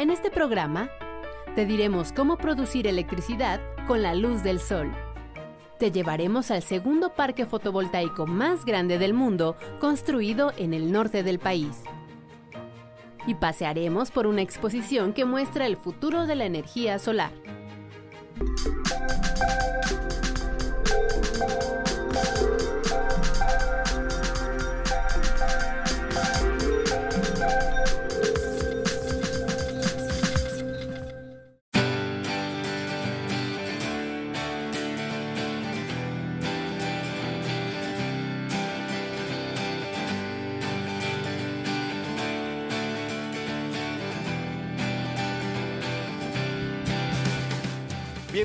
En este programa, te diremos cómo producir electricidad con la luz del sol. Te llevaremos al segundo parque fotovoltaico más grande del mundo, construido en el norte del país. Y pasearemos por una exposición que muestra el futuro de la energía solar.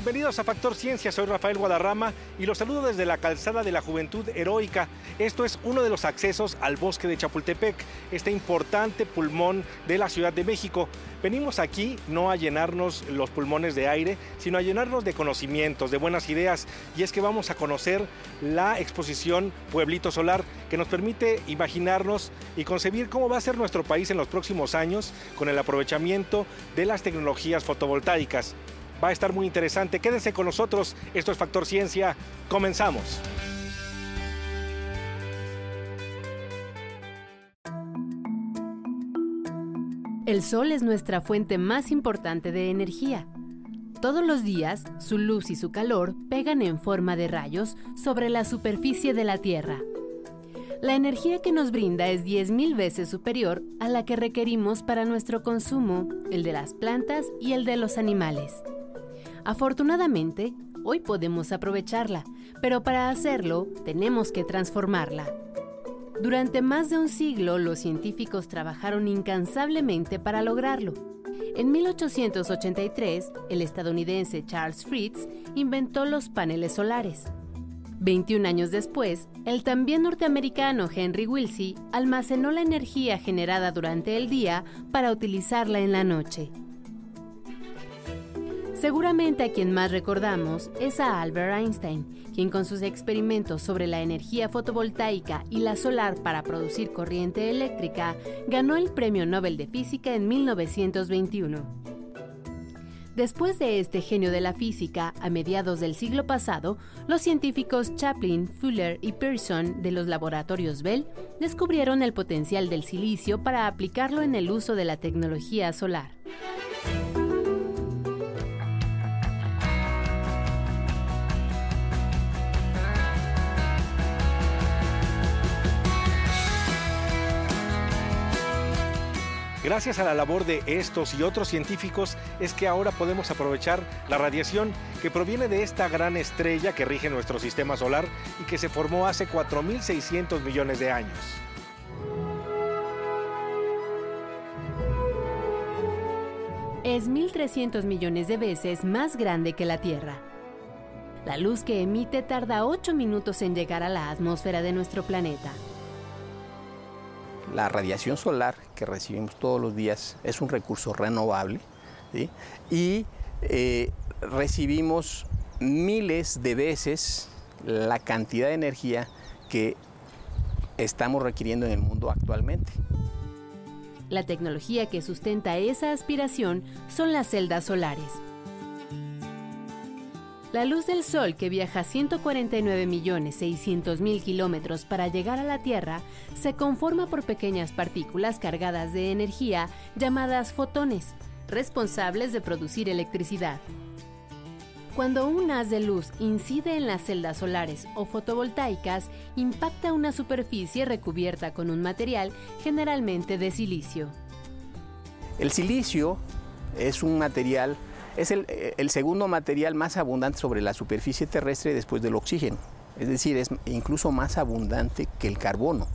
Bienvenidos a Factor Ciencia, soy Rafael Guadarrama y los saludo desde la calzada de la Juventud Heroica. Esto es uno de los accesos al bosque de Chapultepec, este importante pulmón de la Ciudad de México. Venimos aquí no a llenarnos los pulmones de aire, sino a llenarnos de conocimientos, de buenas ideas. Y es que vamos a conocer la exposición Pueblito Solar, que nos permite imaginarnos y concebir cómo va a ser nuestro país en los próximos años con el aprovechamiento de las tecnologías fotovoltaicas. Va a estar muy interesante. Quédense con nosotros. Esto es Factor Ciencia. Comenzamos. El sol es nuestra fuente más importante de energía. Todos los días, su luz y su calor pegan en forma de rayos sobre la superficie de la Tierra. La energía que nos brinda es 10.000 veces superior a la que requerimos para nuestro consumo, el de las plantas y el de los animales. Afortunadamente, hoy podemos aprovecharla, pero para hacerlo tenemos que transformarla. Durante más de un siglo los científicos trabajaron incansablemente para lograrlo. En 1883, el estadounidense Charles Fritz inventó los paneles solares. 21 años después, el también norteamericano Henry Wilsey almacenó la energía generada durante el día para utilizarla en la noche. Seguramente a quien más recordamos es a Albert Einstein, quien con sus experimentos sobre la energía fotovoltaica y la solar para producir corriente eléctrica ganó el Premio Nobel de Física en 1921. Después de este genio de la física, a mediados del siglo pasado, los científicos Chaplin, Fuller y Pearson de los laboratorios Bell descubrieron el potencial del silicio para aplicarlo en el uso de la tecnología solar. Gracias a la labor de estos y otros científicos es que ahora podemos aprovechar la radiación que proviene de esta gran estrella que rige nuestro sistema solar y que se formó hace 4.600 millones de años. Es 1.300 millones de veces más grande que la Tierra. La luz que emite tarda 8 minutos en llegar a la atmósfera de nuestro planeta. La radiación solar que recibimos todos los días es un recurso renovable y eh, recibimos miles de veces la cantidad de energía que estamos requiriendo en el mundo actualmente. La tecnología que sustenta esa aspiración son las celdas solares. La luz del Sol, que viaja 149.600.000 kilómetros para llegar a la Tierra, se conforma por pequeñas partículas cargadas de energía llamadas fotones, responsables de producir electricidad. Cuando un haz de luz incide en las celdas solares o fotovoltaicas, impacta una superficie recubierta con un material generalmente de silicio. El silicio es un material es eh, el, segundo material más abundante sobre la superficie terrestre después del oxígeno. Es decir, es incluso más abundante que el carbono.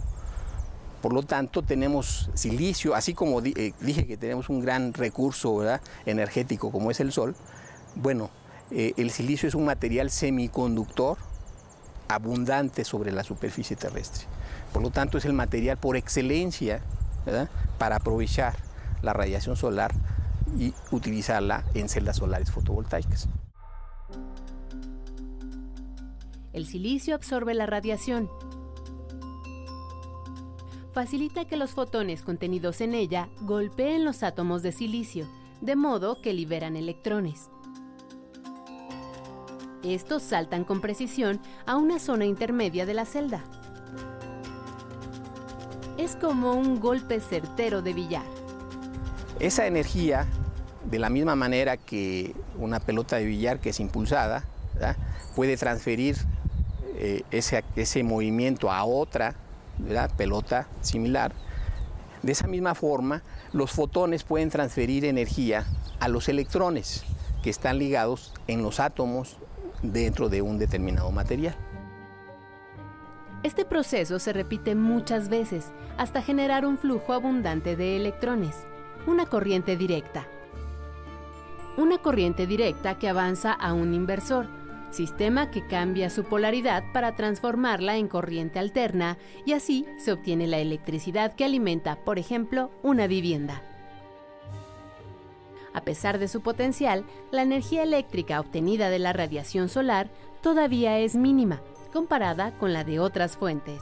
Por lo tanto, tenemos silicio, así como eh, dije que tenemos un gran recurso energético como es el sol. Bueno, eh, el silicio es un material semiconductor abundante sobre la superficie terrestre. Por lo tanto, es el material por excelencia para aprovechar la radiación solar y utilizarla en celdas solares fotovoltaicas. El silicio absorbe la radiación. Facilita que los fotones contenidos en ella golpeen los átomos de silicio, de modo que liberan electrones. Estos saltan con precisión a una zona intermedia de la celda. Es como un golpe certero de billar. Esa energía, de la misma manera que una pelota de billar que es impulsada, puede transferir eh, ese, ese, movimiento a otra pelota similar. De esa misma forma, los fotones pueden transferir energía a los electrones que están ligados en los átomos dentro de un determinado material. Este proceso se repite muchas veces hasta generar un flujo abundante de electrones, una corriente directa. Una corriente directa que avanza a un inversor, sistema que cambia su polaridad para transformarla en corriente alterna y así se obtiene la electricidad que alimenta, por ejemplo, una vivienda. A pesar de su potencial, la energía eléctrica obtenida de la radiación solar todavía es mínima comparada con la de otras fuentes.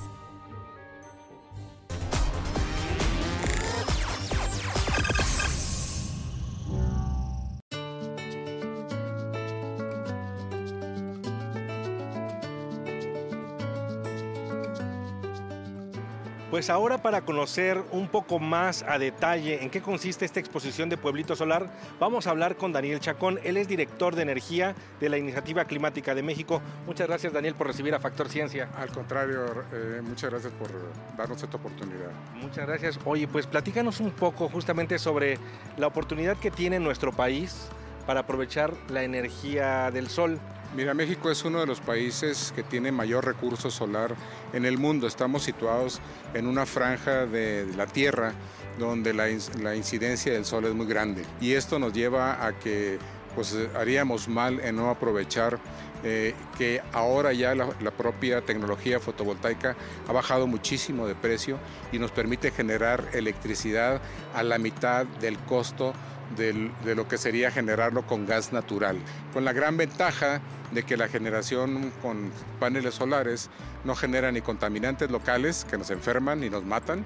Pues ahora para conocer un poco más a detalle en qué consiste esta exposición de Pueblito Solar, vamos a hablar con Daniel Chacón. Él es director de energía de la Iniciativa Climática de México. Muchas gracias Daniel por recibir a Factor Ciencia. Al contrario, eh, muchas gracias por darnos esta oportunidad. Muchas gracias. Oye, pues platícanos un poco justamente sobre la oportunidad que tiene nuestro país para aprovechar la energía del sol. Mira, México es uno de los países que tiene mayor recurso solar en el mundo. Estamos situados en una franja de la Tierra donde la, incidencia del sol es muy grande. Y esto nos lleva a que pues, haríamos mal en no aprovechar eh, que ahora ya la, propia tecnología fotovoltaica ha bajado muchísimo de precio y nos permite generar electricidad a la mitad del costo de lo que sería generarlo con gas natural, con la gran ventaja de que la generación con paneles solares no genera ni contaminantes locales que nos enferman ni nos matan,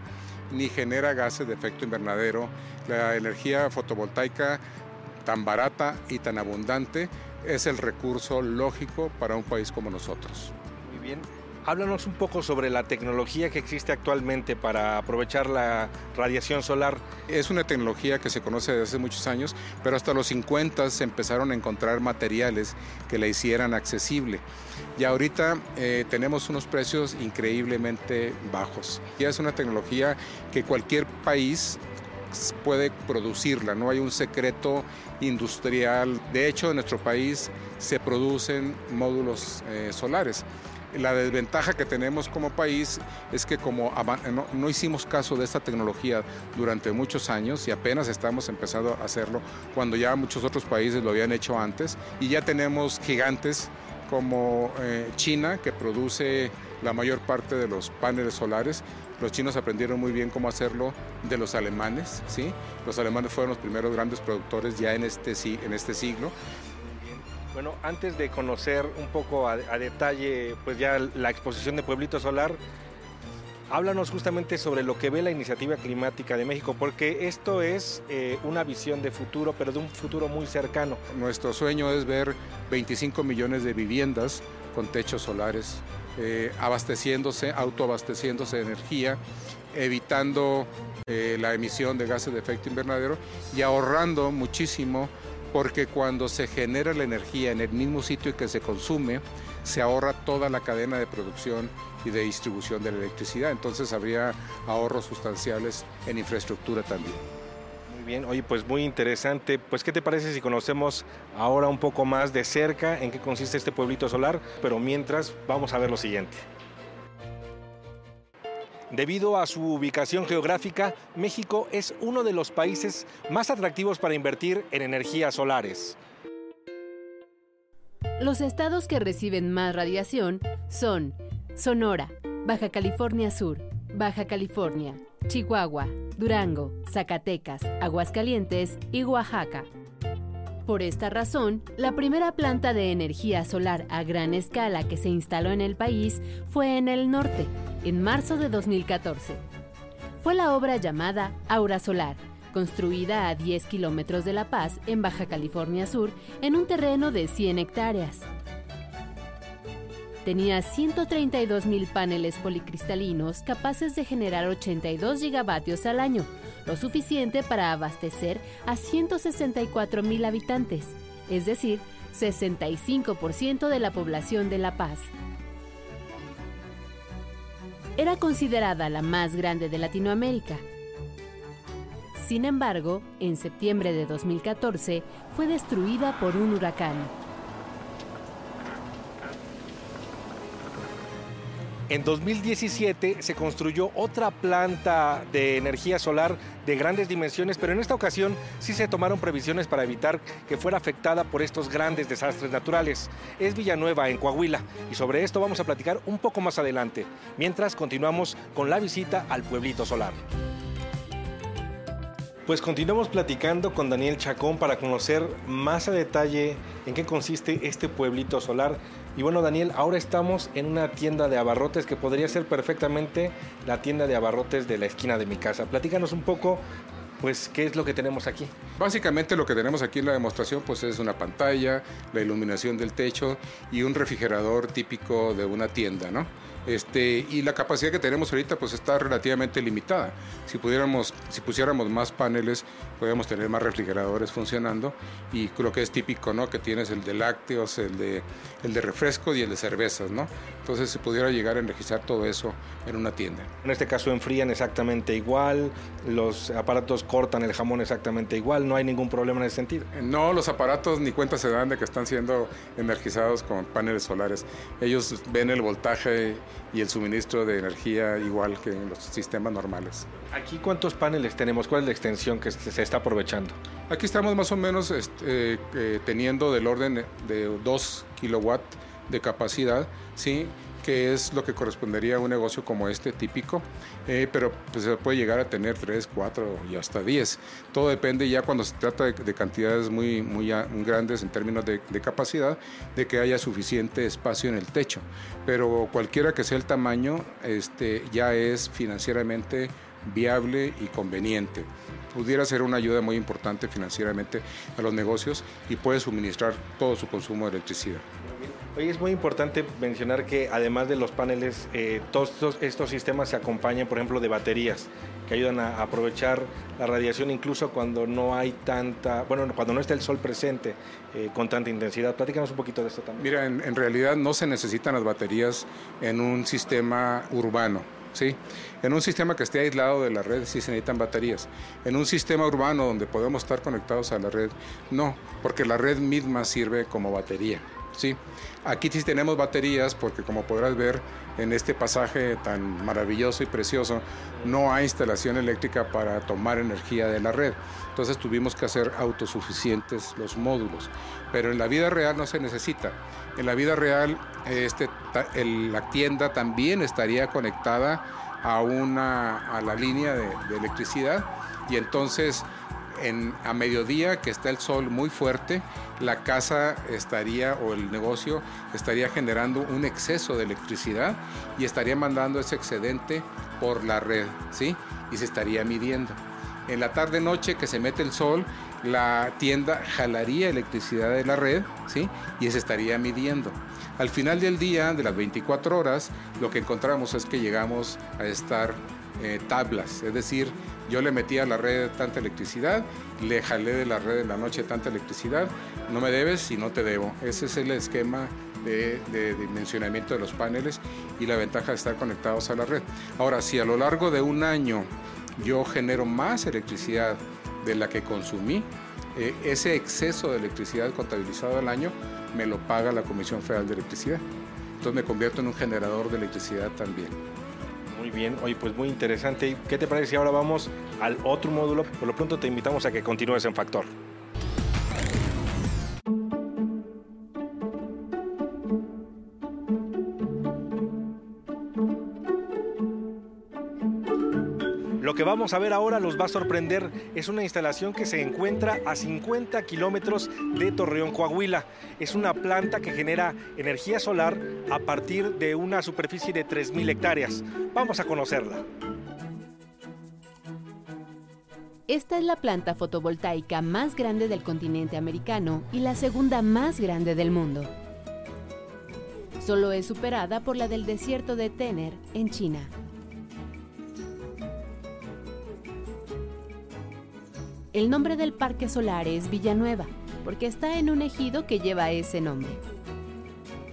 ni genera gases de efecto invernadero. La energía fotovoltaica tan barata y tan abundante es el recurso lógico para un país como nosotros. Muy bien. Háblanos un poco sobre la tecnología que existe actualmente para aprovechar la radiación solar. Es una tecnología que se conoce desde hace muchos años, pero hasta los 50 se empezaron a encontrar materiales que la hicieran accesible. Y ahorita eh, tenemos unos precios increíblemente bajos. Ya es una tecnología que cualquier país puede producirla, no hay un secreto industrial. De hecho, en nuestro país se producen módulos eh, solares. La desventaja que tenemos como país es que como no, hicimos caso de esta tecnología durante muchos años y apenas estamos empezando a hacerlo cuando ya muchos otros países lo habían hecho antes y ya tenemos gigantes como eh, China que produce la mayor parte de los paneles solares. Los chinos aprendieron muy bien cómo hacerlo de los alemanes, ¿sí? Los alemanes fueron los primeros grandes productores ya en este, en este siglo bueno, antes de conocer un poco a, detalle pues ya la exposición de Pueblito Solar, háblanos justamente sobre lo que ve la iniciativa climática de México, porque esto es eh, una visión de futuro, pero de un futuro muy cercano. Nuestro sueño es ver 25 millones de viviendas con techos solares, eh, abasteciéndose, autoabasteciéndose de energía, evitando eh, la emisión de gases de efecto invernadero y ahorrando muchísimo porque cuando se genera la energía en el mismo sitio que se consume, se ahorra toda la cadena de producción y de distribución de la electricidad. Entonces habría ahorros sustanciales en infraestructura también. Muy bien, oye, pues muy interesante. Pues, ¿qué te parece si conocemos ahora un poco más de cerca en qué consiste este pueblito solar? Pero mientras, vamos a ver lo siguiente. Debido a su ubicación geográfica, México es uno de los países más atractivos para invertir en energías solares. Los estados que reciben más radiación son Sonora, Baja California Sur, Baja California, Chihuahua, Durango, Zacatecas, Aguascalientes y Oaxaca. Por esta razón, la primera planta de energía solar a gran escala que se instaló en el país fue en el norte, en marzo de 2014. Fue la obra llamada Aura Solar, construida a 10 kilómetros de La Paz, en Baja California Sur, en un terreno de 100 hectáreas. Tenía 132 mil paneles policristalinos capaces de generar 82 gigavatios al año, lo suficiente para abastecer a 164 mil habitantes, es decir, 65% de la población de La Paz. Era considerada la más grande de Latinoamérica. Sin embargo, en septiembre de 2014 fue destruida por un huracán. En 2017 se construyó otra planta de energía solar de grandes dimensiones, pero en esta ocasión sí se tomaron previsiones para evitar que fuera afectada por estos grandes desastres naturales. Es Villanueva, en Coahuila, y sobre esto vamos a platicar un poco más adelante, mientras continuamos con la visita al pueblito solar. Pues continuamos platicando con Daniel Chacón para conocer más a detalle en qué consiste este pueblito solar. Y bueno, Daniel, ahora estamos en una tienda de abarrotes que podría ser perfectamente la tienda de abarrotes de la esquina de mi casa. Platícanos un poco, pues, qué es lo que tenemos aquí. Básicamente lo que tenemos aquí en la demostración, pues, es una pantalla, la iluminación del techo y un refrigerador típico de una tienda, ¿no? Este, y la capacidad que tenemos ahorita pues está relativamente limitada. Si pudiéramos, si pusiéramos más paneles, podríamos tener más refrigeradores funcionando y lo que es típico, ¿no? Que tienes el de lácteos, el de, el de refrescos y el de cervezas, ¿no? Entonces se pudiera llegar a energizar todo eso en una tienda. En este caso enfrían exactamente igual, los aparatos cortan el jamón exactamente igual, no hay ningún problema en ese sentido. No, los aparatos ni cuenta se dan de que están siendo energizados con paneles solares. Ellos ven el voltaje y el suministro de energía igual que en los sistemas normales. ¿Aquí cuántos paneles tenemos? ¿Cuál es la extensión que se está aprovechando? Aquí estamos más o menos este, eh, teniendo del orden de 2 kilowatts de capacidad, ¿sí? Que es lo que correspondería a un negocio como este típico, eh, pero pues, se puede llegar a tener 3, 4 y hasta 10. Todo depende ya cuando se trata de, cantidades muy, muy grandes en términos de, capacidad, de que haya suficiente espacio en el techo. Pero cualquiera que sea el tamaño, este, ya es financieramente viable y conveniente. Pudiera ser una ayuda muy importante financieramente a los negocios y puede suministrar todo su consumo de electricidad. Hoy es muy importante mencionar que además de los paneles, eh, todos estos, sistemas se acompañan, por ejemplo, de baterías que ayudan a aprovechar la radiación incluso cuando no hay tanta, bueno, cuando no está el sol presente eh, con tanta intensidad. Platícanos un poquito de esto también. Mira, en, realidad no se necesitan las baterías en un sistema urbano. ¿sí? En un sistema que esté aislado de la red sí se necesitan baterías. En un sistema urbano donde podemos estar conectados a la red, no, porque la red misma sirve como batería. ¿Sí? Aquí sí tenemos baterías porque como podrás ver en este pasaje tan maravilloso y precioso, no hay instalación eléctrica para tomar energía de la red. Entonces tuvimos que hacer autosuficientes los módulos. Pero en la vida real no se necesita. En la vida real este, la tienda también estaría conectada a, una, a la línea de, de electricidad y entonces a mediodía que está el sol muy fuerte, la casa estaría o el negocio estaría generando un exceso de electricidad y estaría mandando ese excedente por la red, ¿sí? Y se estaría midiendo. En la tarde noche que se mete el sol, la tienda jalaría electricidad de la red, ¿sí? Y se estaría midiendo. Al final del día, de las 24 horas, lo que encontramos es que llegamos a estar eh, tablas, es decir, yo le metí a la red tanta electricidad, le jalé de la red en la noche tanta electricidad, no me debes y no te debo. Ese es el esquema de, dimensionamiento de los paneles y la ventaja de estar conectados a la red. Ahora, si a lo largo de un año yo genero más electricidad de la que consumí, eh, ese exceso de electricidad contabilizado al año me lo paga la Comisión Federal de Electricidad. Entonces me convierto en un generador de electricidad también. Bien, oye, pues muy interesante. ¿Qué te parece si ahora vamos al otro módulo? Por lo pronto te invitamos a que continúes en Factor. Vamos a ver ahora los va a sorprender. Es una instalación que se encuentra a 50 kilómetros de Torreón, Coahuila. Es una planta que genera energía solar a partir de una superficie de 3.000 hectáreas. Vamos a conocerla. Esta es la planta fotovoltaica más grande del continente americano y la segunda más grande del mundo. Solo es superada por la del desierto de Tener, en China. El nombre del parque solar es Villanueva, porque está en un ejido que lleva ese nombre.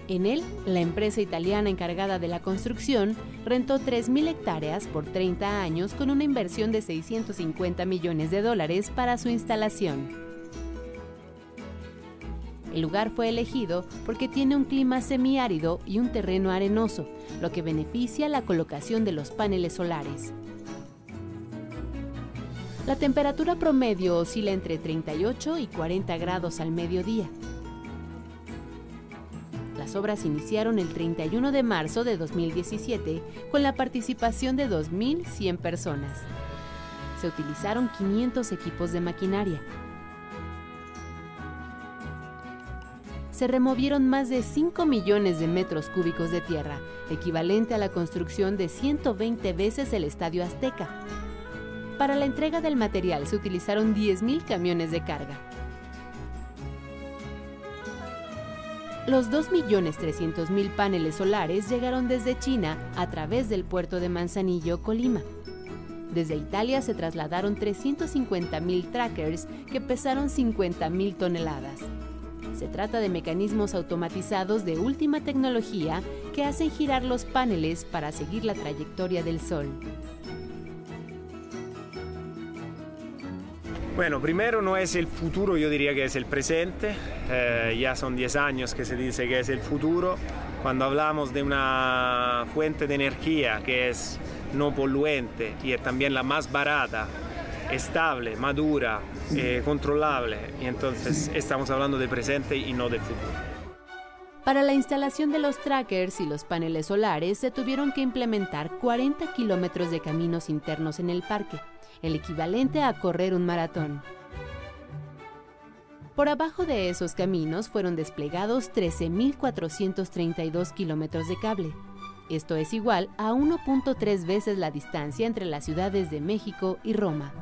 En él, la empresa italiana encargada de la construcción rentó 3.000 hectáreas por 30 años con una inversión de 650 millones de dólares para su instalación. El lugar fue elegido porque tiene un clima semiárido y un terreno arenoso, lo que beneficia la colocación de los paneles solares. La temperatura promedio oscila entre 38 y 40 grados al mediodía. Las obras iniciaron el 31 de marzo de 2017 con la participación de 2.100 personas. Se utilizaron 500 equipos de maquinaria. Se removieron más de 5 millones de metros cúbicos de tierra, equivalente a la construcción de 120 veces el Estadio Azteca. Para la entrega del material se utilizaron 10.000 camiones de carga. Los 2.300.000 paneles solares llegaron desde China a través del puerto de Manzanillo, Colima. Desde Italia se trasladaron 350.000 trackers que pesaron 50.000 toneladas. Se trata de mecanismos automatizados de última tecnología que hacen girar los paneles para seguir la trayectoria del Sol. Bueno, primero no es el futuro, yo diría que es el presente. Eh, ya son 10 años que se dice que es el futuro. Cuando hablamos de una fuente de energía que es no poluente y es también la más barata, estable, madura, eh, controlable, entonces estamos hablando de presente y no de futuro. Para la instalación de los trackers y los paneles solares se tuvieron que implementar 40 kilómetros de caminos internos en el parque el equivalente a correr un maratón. Por abajo de esos caminos fueron desplegados 13.432 kilómetros de cable. Esto es igual a 1.3 veces la distancia entre las ciudades de México y Roma.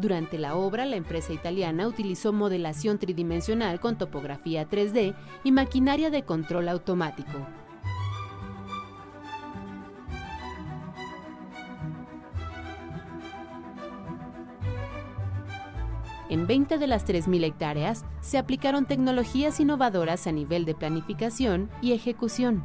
Durante la obra, la empresa italiana utilizó modelación tridimensional con topografía 3D y maquinaria de control automático. En 20 de las 3.000 hectáreas se aplicaron tecnologías innovadoras a nivel de planificación y ejecución.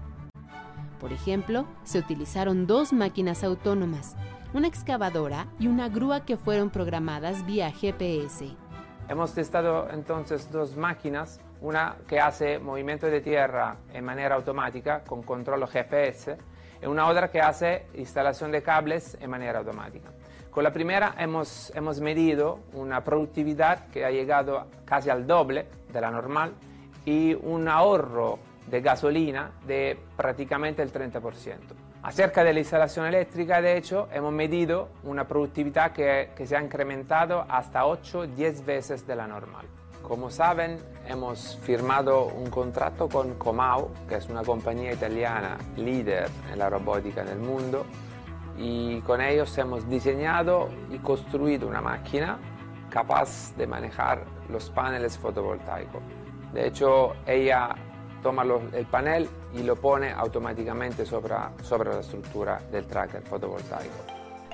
Por ejemplo, se utilizaron dos máquinas autónomas, una excavadora y una grúa que fueron programadas vía GPS. Hemos testado entonces dos máquinas, una que hace movimiento de tierra en manera automática con control GPS y una otra que hace instalación de cables en manera automática. Con la primera hemos, hemos medido una productividad que ha llegado casi al doble de la normal y un ahorro de gasolina de prácticamente el 30%. Acerca de la instalación eléctrica, de hecho, hemos medido una productividad que, se ha incrementado hasta 8-10 veces de la normal. Como saben, hemos firmado un contrato con Comau, que es una compañía italiana líder en la robótica en el mundo, y con ellos hemos diseñado y construido una máquina capaz de manejar los paneles fotovoltaicos. De hecho, ella toma el panel y lo pone automáticamente sobre, sobre la estructura del tracker fotovoltaico.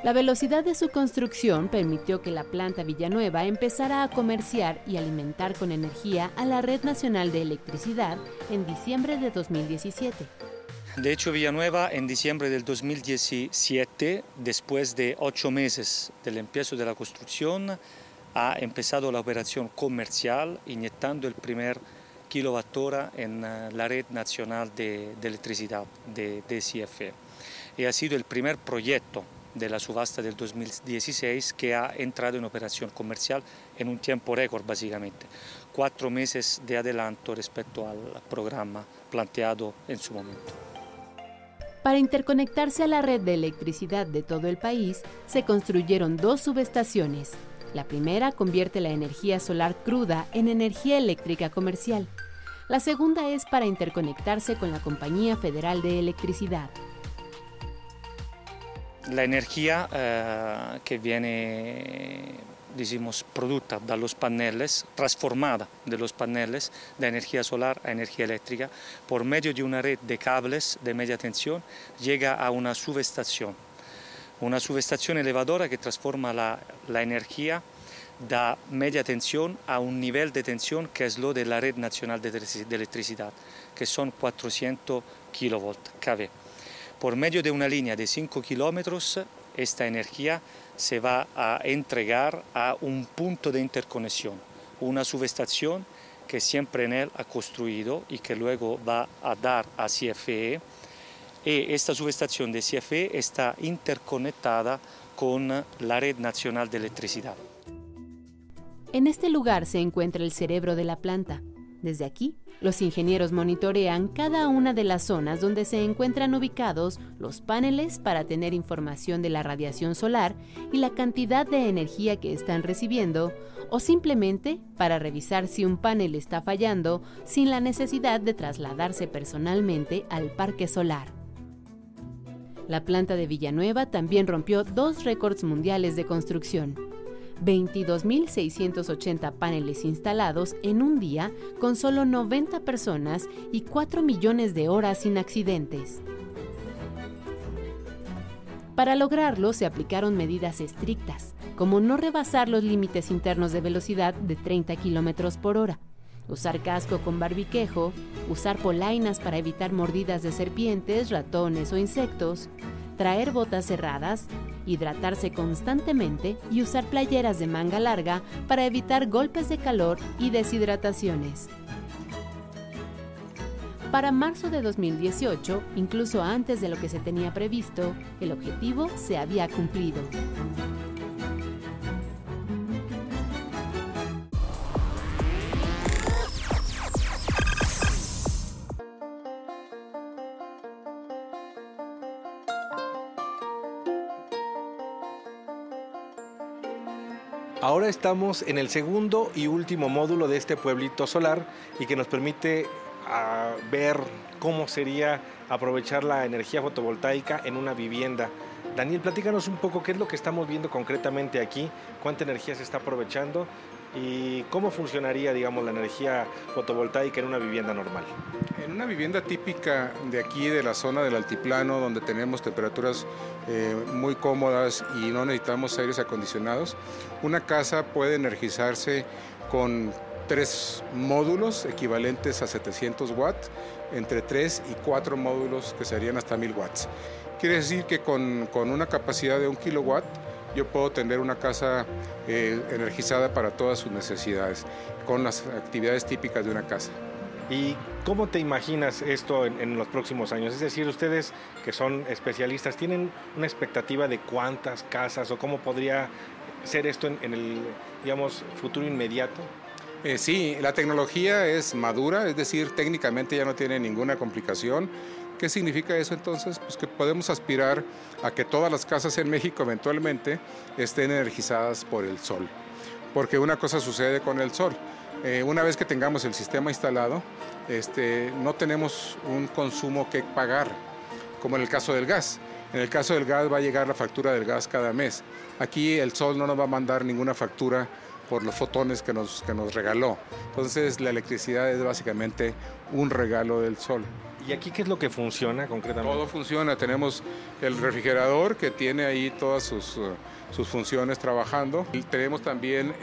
La velocidad de su construcción permitió que la planta Villanueva empezara a comerciar y alimentar con energía a la Red Nacional de Electricidad en diciembre de 2017. De hecho, Villanueva en diciembre del 2017, después de ocho meses del empiezo de la construcción, ha empezado la operación comercial inyectando el primer kilowatt hora en eh, la red nacional de, electricidad de DCF. Y ha sido el primer proyecto de la subasta del 2016 que ha entrado en operación comercial en un tiempo récord básicamente, cuatro meses de adelanto respecto al programa planteado en su momento. Para interconectarse a la red de electricidad de todo el país, se construyeron dos subestaciones. La primera convierte la energía solar cruda en energía eléctrica comercial. La segunda es para interconectarse con la Compañía Federal de Electricidad. la energía que viene decimos, producta de los paneles, transformada de los paneles de energía solar a energía eléctrica, por medio de una red de cables de media tensión, llega a una subestación. Una subestación elevadora que transforma la, la energía de media tensión a un nivel de tensión que es lo de la red nacional de electricidad, que son 400 kV kV. Por medio de una línea de 5 kilómetros, esta energía se va a entregar a un punto de interconexión, una subestación que siempre en él ha construido y que luego va a dar a CFE. Y esta subestación de CFE está interconectada con la red nacional de electricidad. En este lugar se encuentra el cerebro de la planta. Desde aquí los ingenieros monitorean cada una de las zonas donde se encuentran ubicados los paneles para tener información de la radiación solar y la cantidad de energía que están recibiendo, o simplemente para revisar si un panel está fallando sin la necesidad de trasladarse personalmente al parque solar. La planta de Villanueva también rompió dos récords mundiales de construcción 22.680 paneles instalados en un día con solo 90 personas y 4 millones de horas sin accidentes. Para lograrlo se aplicaron medidas estrictas, como no rebasar los límites internos de velocidad de 30 km por hora, usar casco con barbiquejo, usar polainas para evitar mordidas de serpientes, ratones o insectos, traer botas cerradas, hidratarse constantemente y usar playeras de manga larga para evitar golpes de calor y deshidrataciones. Para marzo de 2018, incluso antes de lo que se tenía previsto, el objetivo se había cumplido. Estamos en el segundo y último módulo de este pueblito solar y que nos permite ah, ver cómo sería aprovechar la energía fotovoltaica en una vivienda. Daniel, platícanos un poco qué es lo que estamos viendo concretamente aquí, cuánta energía se está aprovechando y cómo funcionaría, digamos, la energía fotovoltaica en una vivienda normal. En una vivienda típica de aquí, de la zona del altiplano, donde tenemos temperaturas eh, muy cómodas y no necesitamos aires acondicionados, una casa puede energizarse con tres módulos equivalentes a 700 watts, entre 3 y 4 módulos que serían hasta 1000 watts. Quiere decir que con, con una capacidad de un kilowatt yo puedo tener una casa eh, energizada para todas sus necesidades, con las actividades típicas de una casa. ¿Y cómo te imaginas esto en, los próximos años? Es decir, ustedes que son especialistas, ¿tienen una expectativa de cuántas casas o cómo podría ser esto en, el, digamos, futuro inmediato? Eh, sí, la tecnología es madura, es decir, técnicamente ya no tiene ninguna complicación. ¿Qué significa eso entonces? Pues que podemos aspirar a que todas las casas en México eventualmente estén energizadas por el sol. Porque una cosa sucede con el sol. Eh, una vez que tengamos el sistema instalado, este, no tenemos un consumo que pagar, como en el caso del gas. En el caso del gas va a llegar la factura del gas cada mes. Aquí el sol no nos va a mandar ninguna factura por los fotones que nos, que nos regaló. Entonces la electricidad es básicamente un regalo del sol. ¿Y aquí qué es lo que funciona concretamente? Todo funciona. Tenemos el refrigerador que tiene ahí todas sus, sus funciones trabajando. tenemos también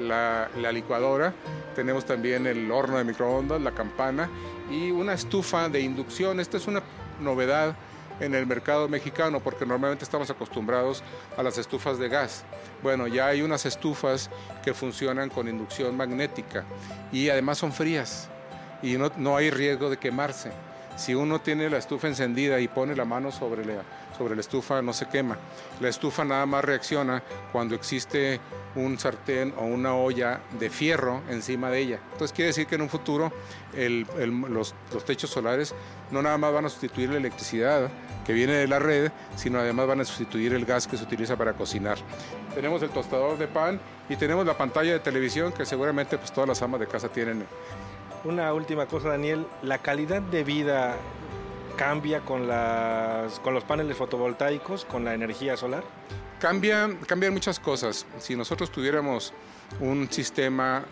la, licuadora, tenemos también el horno de microondas, la campana y una estufa de inducción. Esta es una novedad en el mercado mexicano porque normalmente estamos acostumbrados a las estufas de gas. Bueno, ya hay unas estufas que funcionan con inducción magnética y además son frías y no, no hay riesgo de quemarse. Si uno tiene la estufa encendida y pone la mano sobre la, sobre la estufa, no se quema. La estufa nada más reacciona cuando existe un sartén o una olla de fierro encima de ella. Entonces quiere decir que en un futuro los, los, techos solares no nada más van a sustituir la electricidad que viene de la red, sino además van a sustituir el gas que se utiliza para cocinar. Tenemos el tostador de pan y tenemos la pantalla de televisión que seguramente pues, todas las amas de casa tienen una última cosa, Daniel. La calidad de vida cambia con, las, con los paneles fotovoltaicos, con la energía solar? Cambian, cambian muchas cosas. Si nosotros tuviéramos un sistema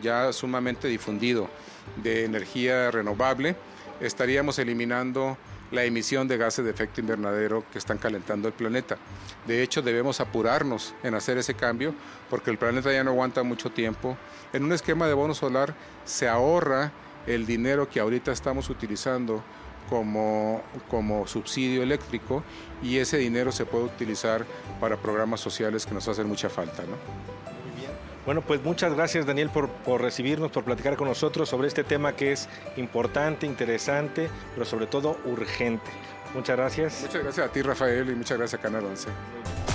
ya sumamente difundido de energía renovable, estaríamos eliminando la emisión de gases de efecto invernadero que están calentando el planeta. De hecho, debemos apurarnos en hacer ese cambio porque el planeta ya no aguanta mucho tiempo. En un esquema de bono solar se ahorra el dinero que ahorita estamos utilizando como, como subsidio eléctrico y ese dinero se puede utilizar para programas sociales que nos hacen mucha falta. Bueno, pues muchas gracias Daniel por, por, recibirnos, por platicar con nosotros sobre este tema que es importante, interesante, pero sobre todo urgente. Muchas gracias. Muchas gracias a ti Rafael y muchas gracias a Canal 11.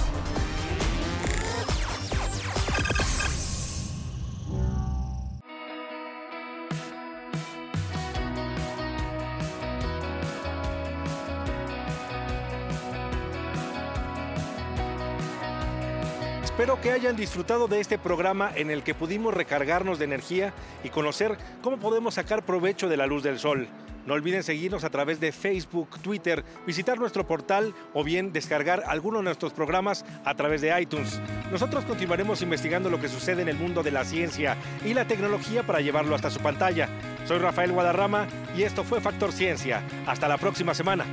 Que hayan disfrutado de este programa en el que pudimos recargarnos de energía y conocer cómo podemos sacar provecho de la luz del sol. No olviden seguirnos a través de Facebook, Twitter, visitar nuestro portal o bien descargar alguno de nuestros programas a través de iTunes. Nosotros continuaremos investigando lo que sucede en el mundo de la ciencia y la tecnología para llevarlo hasta su pantalla. Soy Rafael Guadarrama y esto fue Factor Ciencia. Hasta la próxima semana.